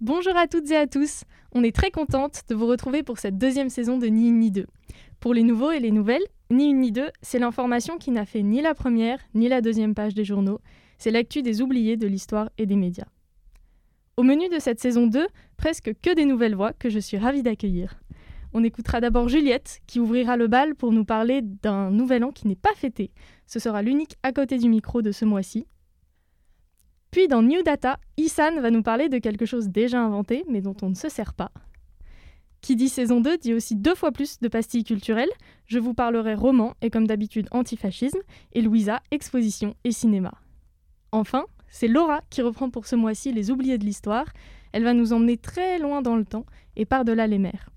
Bonjour à toutes et à tous, on est très contente de vous retrouver pour cette deuxième saison de Ni une ni deux. Pour les nouveaux et les nouvelles, Ni une ni deux, c'est l'information qui n'a fait ni la première ni la deuxième page des journaux, c'est l'actu des oubliés de l'histoire et des médias. Au menu de cette saison 2, presque que des nouvelles voix que je suis ravie d'accueillir. On écoutera d'abord Juliette qui ouvrira le bal pour nous parler d'un nouvel an qui n'est pas fêté. Ce sera l'unique à côté du micro de ce mois-ci. Puis dans New Data, Isan va nous parler de quelque chose déjà inventé mais dont on ne se sert pas. Qui dit saison 2 dit aussi deux fois plus de pastilles culturelles. Je vous parlerai roman et comme d'habitude antifascisme et Louisa, exposition et cinéma. Enfin, c'est Laura qui reprend pour ce mois-ci les oubliés de l'histoire. Elle va nous emmener très loin dans le temps et par-delà les mers.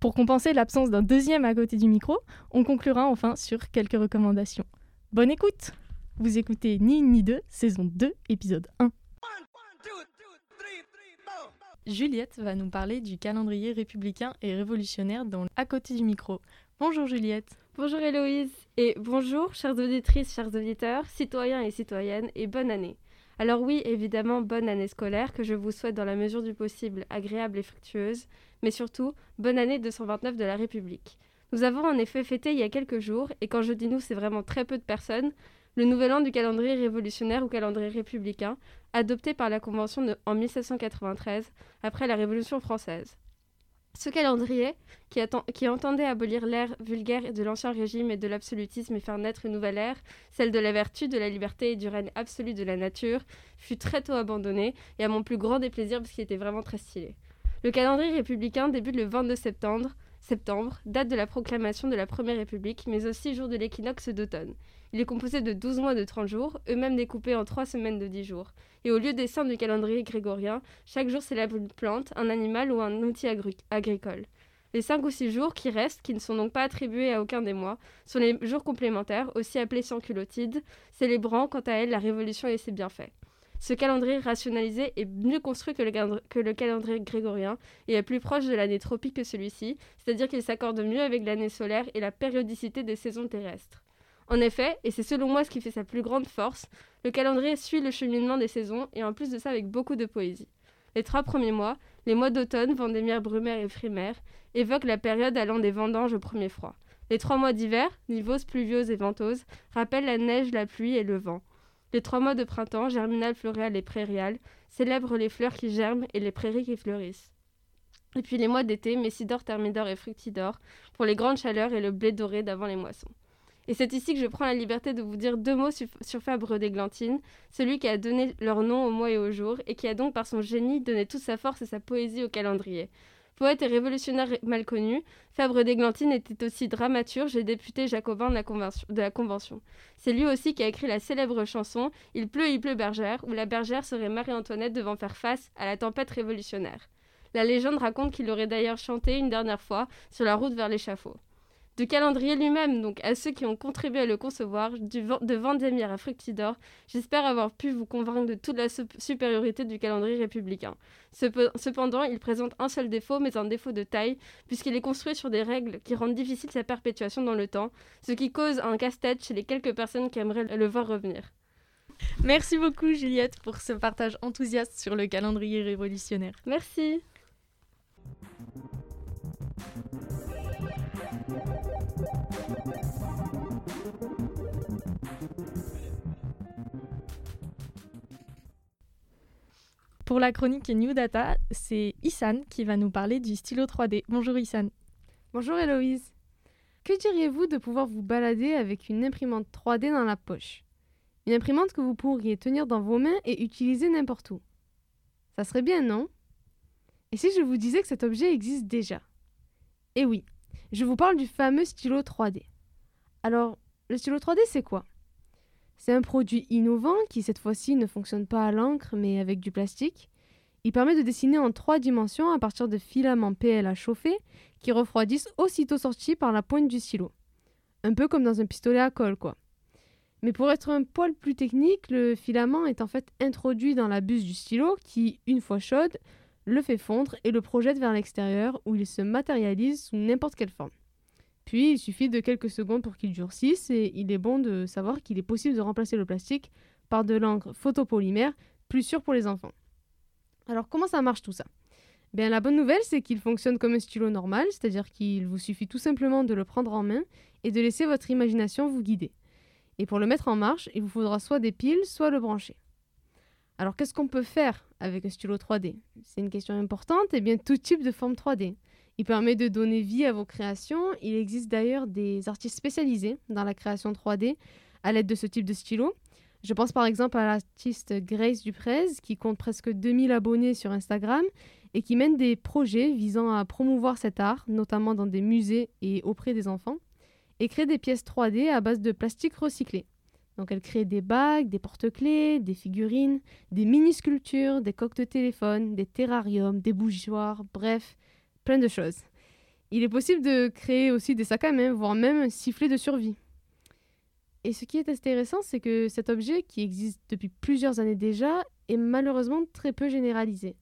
Pour compenser l'absence d'un deuxième à côté du micro, on conclura enfin sur quelques recommandations. Bonne écoute vous écoutez Ni ni deux, saison 2, épisode 1. Juliette va nous parler du calendrier républicain et révolutionnaire dans À côté du micro. Bonjour Juliette. Bonjour Héloïse et bonjour chères auditrices, chers auditeurs, citoyens et citoyennes et bonne année. Alors oui, évidemment, bonne année scolaire que je vous souhaite dans la mesure du possible agréable et fructueuse, mais surtout bonne année 229 de la République. Nous avons en effet fêté il y a quelques jours, et quand je dis nous, c'est vraiment très peu de personnes, le nouvel an du calendrier révolutionnaire ou calendrier républicain, adopté par la Convention en 1793, après la Révolution française. Ce calendrier, qui, entendait abolir l'ère vulgaire de l'Ancien Régime et de l'absolutisme et faire naître une nouvelle ère, celle de la vertu, de la liberté et du règne absolu de la nature, fut très tôt abandonné, et à mon plus grand déplaisir parce qu'il était vraiment très stylé. Le calendrier républicain débute le 22 septembre, septembre, date de la proclamation de la Première République, mais aussi jour de l'équinoxe d'automne. Il est composé de 12 mois de 30 jours, eux-mêmes découpés en 3 semaines de 10 jours. Et au lieu des saints du calendrier grégorien, chaque jour célèbre une plante, un animal ou un outil agricole. Les 5 ou 6 jours qui restent, qui ne sont donc pas attribués à aucun des mois, sont les jours complémentaires, aussi appelés sans-culotides, célébrant quant à elles la révolution et ses bienfaits. Ce calendrier rationalisé est mieux construit que le, calendrier grégorien et est plus proche de l'année tropique que celui-ci, c'est-à-dire qu'il s'accorde mieux avec l'année solaire et la périodicité des saisons terrestres. En effet, et c'est selon moi ce qui fait sa plus grande force, le calendrier suit le cheminement des saisons et en plus de ça avec beaucoup de poésie. Les trois premiers mois, les mois d'automne, vendémiaire, brumaire et frimaire, évoquent la période allant des vendanges au premier froid. Les trois mois d'hiver, nivose, pluviose et ventose, rappellent la neige, la pluie et le vent. Les trois mois de printemps, germinal, floréal et prairial, célèbrent les fleurs qui germent et les prairies qui fleurissent. Et puis les mois d'été, messidor, thermidor et fructidor, pour les grandes chaleurs et le blé doré d'avant les moissons. Et c'est ici que je prends la liberté de vous dire deux mots sur, Fabre d'Églantine, celui qui a donné leur nom au mois et au jour, et qui a donc par son génie donné toute sa force et sa poésie au calendrier. Poète et révolutionnaire mal connu, Fabre d'Églantine était aussi dramaturge et député jacobin de la, de la Convention. C'est lui aussi qui a écrit la célèbre chanson Il pleut, il pleut bergère, où la bergère serait Marie-Antoinette devant faire face à la tempête révolutionnaire. La légende raconte qu'il aurait d'ailleurs chanté une dernière fois sur la route vers l'échafaud du calendrier lui-même, donc à ceux qui ont contribué à le concevoir, du de Vendémiaire à Fructidor, j'espère avoir pu vous convaincre de toute la supériorité du calendrier républicain. Cependant, il présente un seul défaut, mais un défaut de taille, puisqu'il est construit sur des règles qui rendent difficile sa perpétuation dans le temps, ce qui cause un casse-tête chez les quelques personnes qui aimeraient le voir revenir. Merci beaucoup Juliette pour ce partage enthousiaste sur le calendrier révolutionnaire. Merci. Pour la chronique New Data, c'est Isan qui va nous parler du stylo 3D. Bonjour Isan. Bonjour Héloïse. Que diriez-vous de pouvoir vous balader avec une imprimante 3D dans la poche? Une imprimante que vous pourriez tenir dans vos mains et utiliser n'importe où. Ça serait bien, non? Et si je vous disais que cet objet existe déjà? Eh oui, je vous parle du fameux stylo 3D. Alors, le stylo 3D, c'est quoi? C'est un produit innovant qui cette fois-ci ne fonctionne pas à l'encre mais avec du plastique. Il permet de dessiner en trois dimensions à partir de filaments PL à chauffer qui refroidissent aussitôt sortis par la pointe du stylo. Un peu comme dans un pistolet à colle quoi. Mais pour être un poil plus technique, le filament est en fait introduit dans la buse du stylo qui, une fois chaude, le fait fondre et le projette vers l'extérieur où il se matérialise sous n'importe quelle forme. Puis il suffit de quelques secondes pour qu'il durcisse et il est bon de savoir qu'il est possible de remplacer le plastique par de l'encre photopolymère plus sûre pour les enfants. Alors comment ça marche tout ça? Bien la bonne nouvelle c'est qu'il fonctionne comme un stylo normal, c'est-à-dire qu'il vous suffit tout simplement de le prendre en main et de laisser votre imagination vous guider. Et pour le mettre en marche, il vous faudra soit des piles, soit le brancher. Alors qu'est-ce qu'on peut faire? Avec un stylo 3D C'est une question importante et bien tout type de forme 3D. Il permet de donner vie à vos créations. Il existe d'ailleurs des artistes spécialisés dans la création 3D à l'aide de ce type de stylo. Je pense par exemple à l'artiste Grace Duprez qui compte presque 2000 abonnés sur Instagram et qui mène des projets visant à promouvoir cet art, notamment dans des musées et auprès des enfants, et crée des pièces 3D à base de plastique recyclé. Donc elle crée des bagues, des porte-clés, des figurines, des mini-sculptures, des coques de téléphone, des terrariums, des bougeoirs, bref, plein de choses. Il est possible de créer aussi des sacs à main, voire même un sifflet de survie. Et ce qui est intéressant, c'est que cet objet, qui existe depuis plusieurs années déjà, est malheureusement très peu généralisé.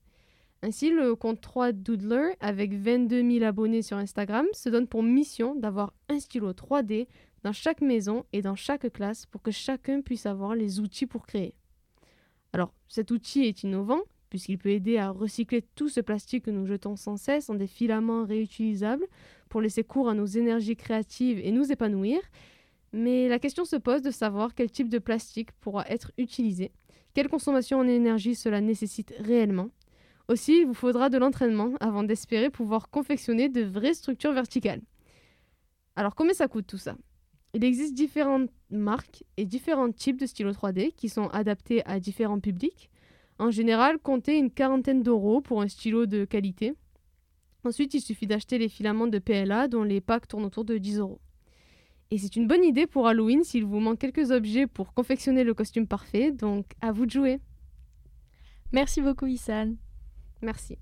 Ainsi, le compte 3 Doodler, avec 22 000 abonnés sur Instagram, se donne pour mission d'avoir un stylo 3D dans chaque maison et dans chaque classe pour que chacun puisse avoir les outils pour créer. Alors, cet outil est innovant puisqu'il peut aider à recycler tout ce plastique que nous jetons sans cesse en des filaments réutilisables pour laisser cours à nos énergies créatives et nous épanouir. Mais la question se pose de savoir quel type de plastique pourra être utilisé, quelle consommation en énergie cela nécessite réellement. Aussi, il vous faudra de l'entraînement avant d'espérer pouvoir confectionner de vraies structures verticales. Alors combien ça coûte tout ça? Il existe différentes marques et différents types de stylos 3D qui sont adaptés à différents publics. En général, comptez une quarantaine d'euros pour un stylo de qualité. Ensuite, il suffit d'acheter les filaments de PLA dont les packs tournent autour de 10 euros. Et c'est une bonne idée pour Halloween s'il vous manque quelques objets pour confectionner le costume parfait, donc à vous de jouer. Merci beaucoup Issan. Merci.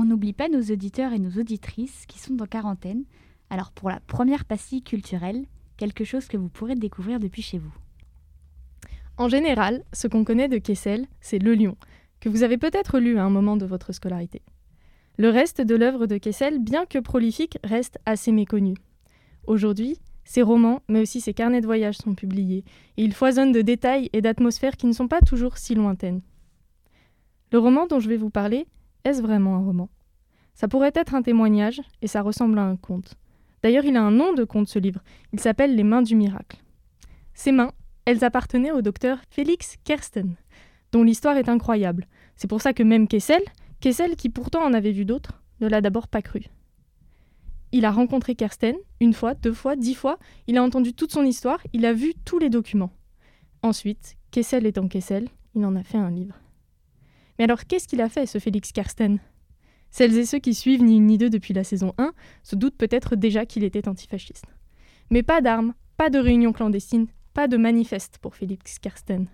On n'oublie pas nos auditeurs et nos auditrices qui sont en quarantaine. Alors pour la première pastille culturelle, quelque chose que vous pourrez découvrir depuis chez vous. En général, ce qu'on connaît de Kessel, c'est Le Lion, que vous avez peut-être lu à un moment de votre scolarité. Le reste de l'œuvre de Kessel, bien que prolifique, reste assez méconnu. Aujourd'hui, ses romans, mais aussi ses carnets de voyage sont publiés, et il foisonne de détails et d'atmosphères qui ne sont pas toujours si lointaines. Le roman dont je vais vous parler est-ce vraiment un roman? Ça pourrait être un témoignage, et ça ressemble à un conte. D'ailleurs, il a un nom de conte, ce livre. Il s'appelle Les mains du miracle. Ces mains, elles appartenaient au docteur Félix Kersten, dont l'histoire est incroyable. C'est pour ça que même Kessel, Kessel qui pourtant en avait vu d'autres, ne l'a d'abord pas cru. Il a rencontré Kersten, une fois, deux fois, dix fois, il a entendu toute son histoire, il a vu tous les documents. Ensuite, Kessel étant Kessel, il en a fait un livre. Mais alors, qu'est-ce qu'il a fait, ce Félix Karsten? Celles et ceux qui suivent Ni une ni deux depuis la saison 1 se doutent peut-être déjà qu'il était antifasciste. Mais pas d'armes, pas de réunions clandestines, pas de manifeste pour Félix Karsten.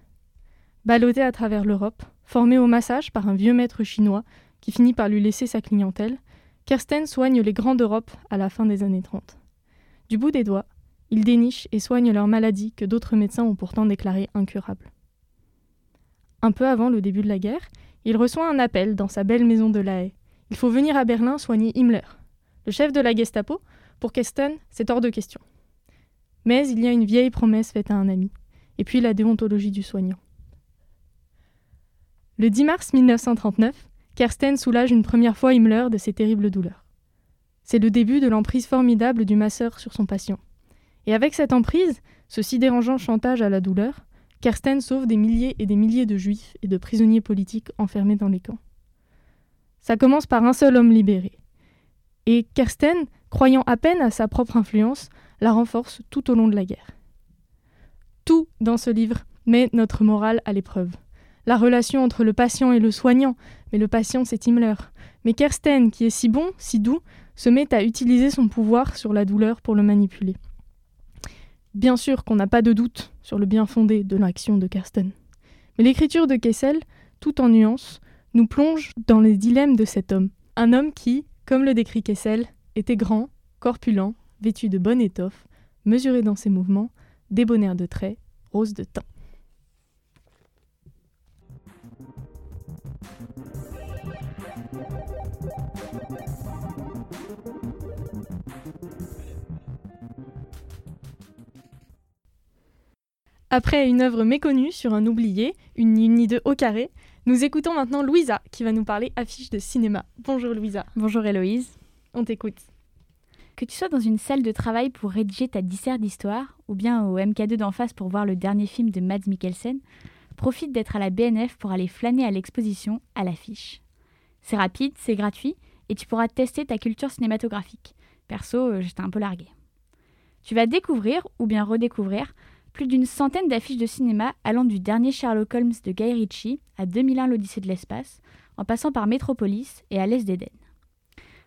Ballotté à travers l'Europe, formé au massage par un vieux maître chinois qui finit par lui laisser sa clientèle, Kersten soigne les grands d'Europe à la fin des années 30. Du bout des doigts, il déniche et soigne leurs maladies que d'autres médecins ont pourtant déclarées incurables. Un peu avant le début de la guerre, il reçoit un appel dans sa belle maison de La Haye. Il faut venir à Berlin soigner Himmler. Le chef de la Gestapo, pour Kesten, c'est hors de question. Mais il y a une vieille promesse faite à un ami, et puis la déontologie du soignant. Le 10 mars 1939, Kersten soulage une première fois Himmler de ses terribles douleurs. C'est le début de l'emprise formidable du masseur sur son patient. Et avec cette emprise, ce si dérangeant chantage à la douleur, Kersten sauve des milliers et des milliers de juifs et de prisonniers politiques enfermés dans les camps. Ça commence par un seul homme libéré. Et Kersten, croyant à peine à sa propre influence, la renforce tout au long de la guerre. Tout dans ce livre met notre morale à l'épreuve. La relation entre le patient et le soignant, mais le patient c'est Himmler. Mais Kersten, qui est si bon, si doux, se met à utiliser son pouvoir sur la douleur pour le manipuler. Bien sûr qu'on n'a pas de doute sur le bien fondé de l'action de Kersten. Mais l'écriture de Kessel, tout en nuances, nous plonge dans les dilemmes de cet homme. Un homme qui, comme le décrit Kessel, était grand, corpulent, vêtu de bonne étoffe, mesuré dans ses mouvements, débonnaire de traits, rose de teint. Après une œuvre méconnue sur un oublié, une ni de au carré, nous écoutons maintenant Louisa qui va nous parler affiche de cinéma. Bonjour Louisa. Bonjour Héloïse. On t'écoute. Que tu sois dans une salle de travail pour rédiger ta dissert d'histoire, ou bien au MK2 d'en face pour voir le dernier film de Mads Mikkelsen, profite d'être à la BNF pour aller flâner à l'exposition à l'affiche. C'est rapide, c'est gratuit, et tu pourras tester ta culture cinématographique. Perso, euh, j'étais un peu larguée. Tu vas découvrir, ou bien redécouvrir, plus d'une centaine d'affiches de cinéma allant du dernier Sherlock Holmes de Guy Ritchie à 2001 l'Odyssée de l'espace, en passant par Metropolis et à l'Est d'Éden.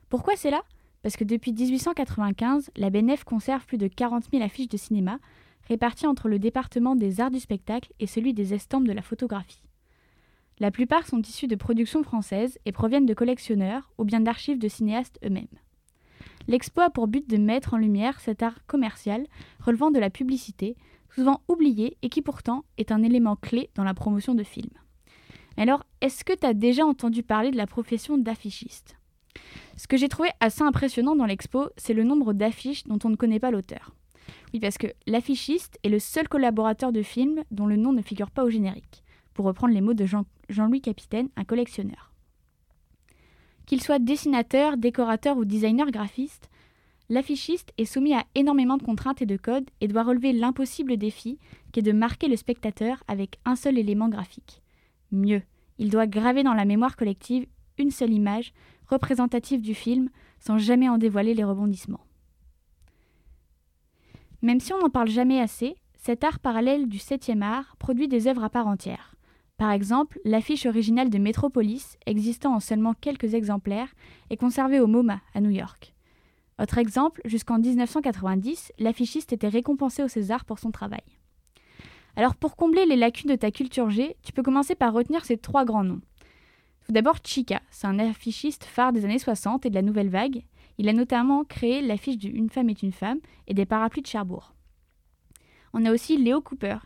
Pourquoi c'est là? Parce que depuis 1895, la BNF conserve plus de 40 000 affiches de cinéma, réparties entre le département des arts du spectacle et celui des estampes de la photographie. La plupart sont issus de productions françaises et proviennent de collectionneurs ou bien d'archives de cinéastes eux-mêmes. L'expo a pour but de mettre en lumière cet art commercial relevant de la publicité, souvent oublié et qui pourtant est un élément clé dans la promotion de films. alors, est-ce que tu as déjà entendu parler de la profession d'affichiste? Ce que j'ai trouvé assez impressionnant dans l'expo, c'est le nombre d'affiches dont on ne connaît pas l'auteur. Oui, parce que l'affichiste est le seul collaborateur de film dont le nom ne figure pas au générique, pour reprendre les mots de Jean- Jean-Louis Capitaine, un collectionneur. Qu'il soit dessinateur, décorateur ou designer graphiste, L'affichiste est soumis à énormément de contraintes et de codes et doit relever l'impossible défi qui est de marquer le spectateur avec un seul élément graphique. Mieux, il doit graver dans la mémoire collective une seule image représentative du film sans jamais en dévoiler les rebondissements. Même si on n'en parle jamais assez, cet art parallèle du 7e art produit des œuvres à part entière. Par exemple, l'affiche originale de Metropolis, existant en seulement quelques exemplaires, est conservée au MoMA à New York. Autre exemple, jusqu'en 1990, l'affichiste était récompensé au César pour son travail. Alors pour combler les lacunes de ta culture G, tu peux commencer par retenir ces trois grands noms. Tout d'abord Chica, c'est un affichiste phare des années 60 et de la nouvelle vague. Il a notamment créé l'affiche de Une femme est une femme et des parapluies de Cherbourg. On a aussi Léo Cooper,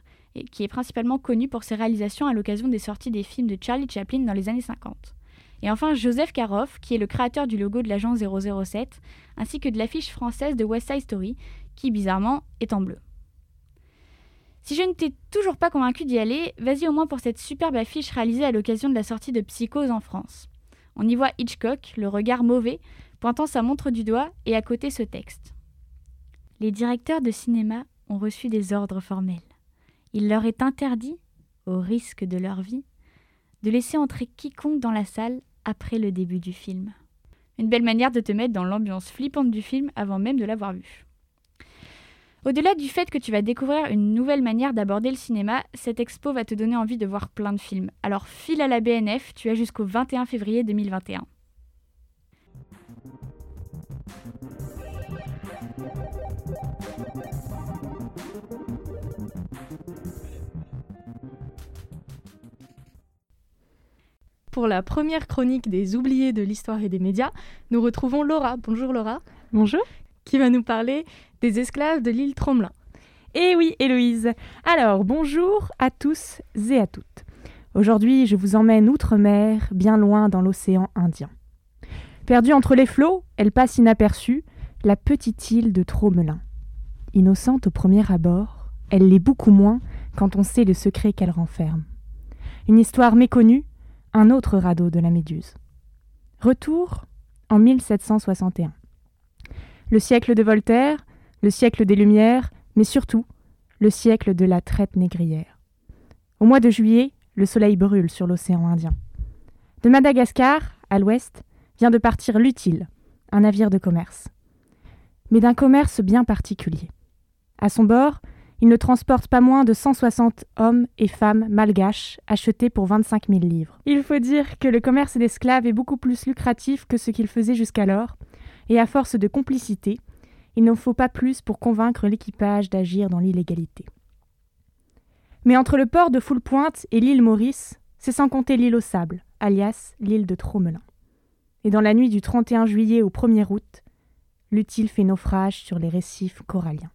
qui est principalement connu pour ses réalisations à l'occasion des sorties des films de Charlie Chaplin dans les années 50. Et enfin Joseph Karoff, qui est le créateur du logo de l'agence 007, ainsi que de l'affiche française de West Side Story, qui bizarrement est en bleu. Si je ne t'ai toujours pas convaincu d'y aller, vas-y au moins pour cette superbe affiche réalisée à l'occasion de la sortie de Psychose en France. On y voit Hitchcock, le regard mauvais, pointant sa montre du doigt et à côté ce texte. Les directeurs de cinéma ont reçu des ordres formels. Il leur est interdit, au risque de leur vie, de laisser entrer quiconque dans la salle après le début du film. Une belle manière de te mettre dans l'ambiance flippante du film avant même de l'avoir vu. Au-delà du fait que tu vas découvrir une nouvelle manière d'aborder le cinéma, cette expo va te donner envie de voir plein de films. Alors file à la BNF, tu as jusqu'au 21 février 2021. Pour la première chronique des oubliés de l'histoire et des médias, nous retrouvons Laura. Bonjour Laura. Bonjour. Qui va nous parler des esclaves de l'île Tromelin. Eh oui, Héloïse. Alors, bonjour à tous et à toutes. Aujourd'hui, je vous emmène outre-mer, bien loin dans l'océan Indien. Perdue entre les flots, elle passe inaperçue, la petite île de Tromelin. Innocente au premier abord, elle l'est beaucoup moins quand on sait le secret qu'elle renferme. Une histoire méconnue, un autre radeau de la Méduse. Retour en 1761. Le siècle de Voltaire, le siècle des Lumières, mais surtout le siècle de la traite négrière. Au mois de juillet, le soleil brûle sur l'océan Indien. De Madagascar, à l'ouest, vient de partir l'Utile, un navire de commerce. Mais d'un commerce bien particulier. À son bord, il ne transporte pas moins de 160 hommes et femmes malgaches achetés pour 25 000 livres. Il faut dire que le commerce d'esclaves est beaucoup plus lucratif que ce qu'il faisait jusqu'alors, et à force de complicité, il n'en faut pas plus pour convaincre l'équipage d'agir dans l'illégalité. Mais entre le port de Foule-Pointe et l'île Maurice, c'est sans compter l'île aux sables, alias l'île de Tromelin. Et dans la nuit du 31 juillet au 1er août, l'eût-il fait naufrage sur les récifs coralliens.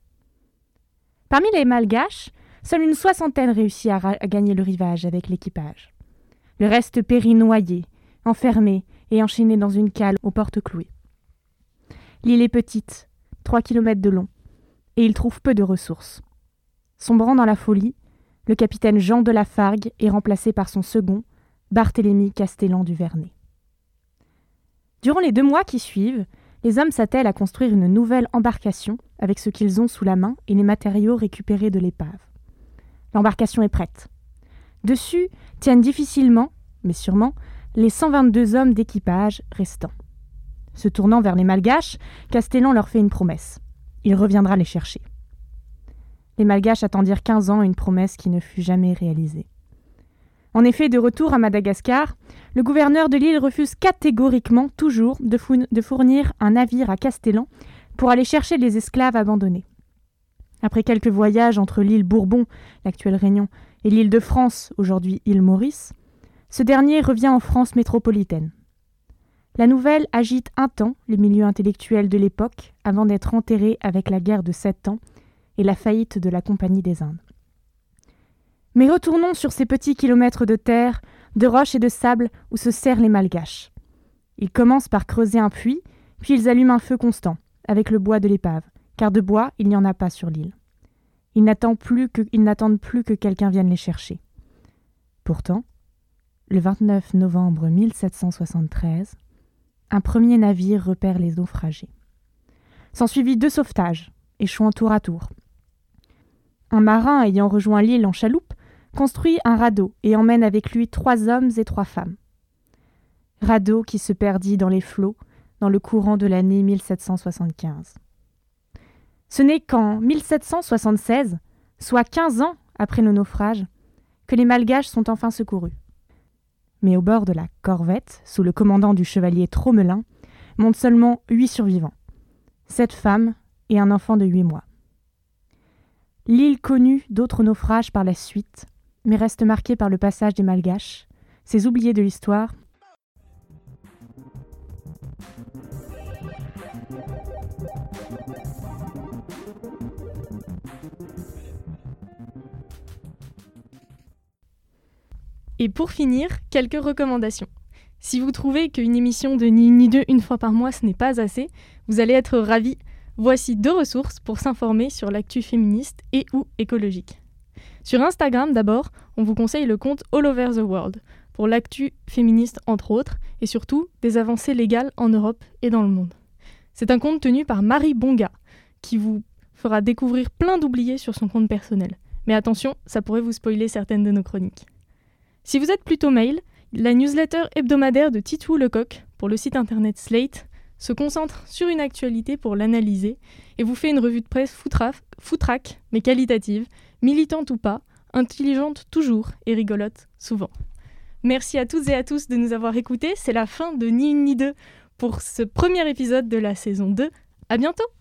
Parmi les malgaches, seule une soixantaine réussit à, gagner le rivage avec l'équipage. Le reste périt noyé, enfermé et enchaîné dans une cale aux portes clouées. L'île est petite, trois kilomètres de long, et il trouve peu de ressources. Sombrant dans la folie, le capitaine Jean de Lafargue est remplacé par son second, Barthélemy Castellan du Vernet. Durant les deux mois qui suivent, les hommes s'attellent à construire une nouvelle embarcation avec ce qu'ils ont sous la main et les matériaux récupérés de l'épave. L'embarcation est prête. Dessus tiennent difficilement, mais sûrement, les 122 hommes d'équipage restants. Se tournant vers les Malgaches, Castellan leur fait une promesse. Il reviendra les chercher. Les Malgaches attendirent 15 ans une promesse qui ne fut jamais réalisée. En effet, de retour à Madagascar, le gouverneur de l'île refuse catégoriquement toujours de, fournir un navire à Castellan pour aller chercher les esclaves abandonnés. Après quelques voyages entre l'île Bourbon, l'actuelle Réunion, et l'île de France, aujourd'hui île Maurice, ce dernier revient en France métropolitaine. La nouvelle agite un temps les milieux intellectuels de l'époque avant d'être enterrée avec la guerre de Sept Ans et la faillite de la Compagnie des Indes. Mais retournons sur ces petits kilomètres de terre, de roches et de sable où se serrent les malgaches. Ils commencent par creuser un puits, puis ils allument un feu constant, avec le bois de l'épave, car de bois il n'y en a pas sur l'île. Ils n'attendent plus que, quelqu'un vienne les chercher. Pourtant, le 29 novembre 1773, un premier navire repère les naufragés. S'ensuivit deux sauvetages, échouant tour à tour. Un marin ayant rejoint l'île en chaloupe construit un radeau et emmène avec lui trois hommes et trois femmes. Radeau qui se perdit dans les flots dans le courant de l'année 1775. Ce n'est qu'en 1776, soit quinze ans après le naufrage, que les Malgaches sont enfin secourus. Mais au bord de la corvette, sous le commandant du chevalier Tromelin, montent seulement huit survivants, sept femmes et un enfant de huit mois. L'île connut d'autres naufrages par la suite, mais reste marquée par le passage des Malgaches, ces oubliés de l'histoire. Et pour finir, quelques recommandations. Si vous trouvez qu'une émission de Ni Ni deux une fois par mois ce n'est pas assez, vous allez être ravis. Voici deux ressources pour s'informer sur l'actu féministe et ou écologique. Sur Instagram d'abord, on vous conseille le compte All Over the World pour l'actu féministe entre autres et surtout des avancées légales en Europe et dans le monde. C'est un compte tenu par Marie Bonga qui vous fera découvrir plein d'oubliés sur son compte personnel. Mais attention, ça pourrait vous spoiler certaines de nos chroniques. Si vous êtes plutôt mail, la newsletter hebdomadaire de Titou Lecoq pour le site internet Slate se concentre sur une actualité pour l'analyser et vous fait une revue de presse foutraque, mais qualitative, militante ou pas, intelligente toujours et rigolote souvent. Merci à toutes et à tous de nous avoir écoutés. C'est la fin de Ni une ni deux pour ce premier épisode de la saison 2. À bientôt!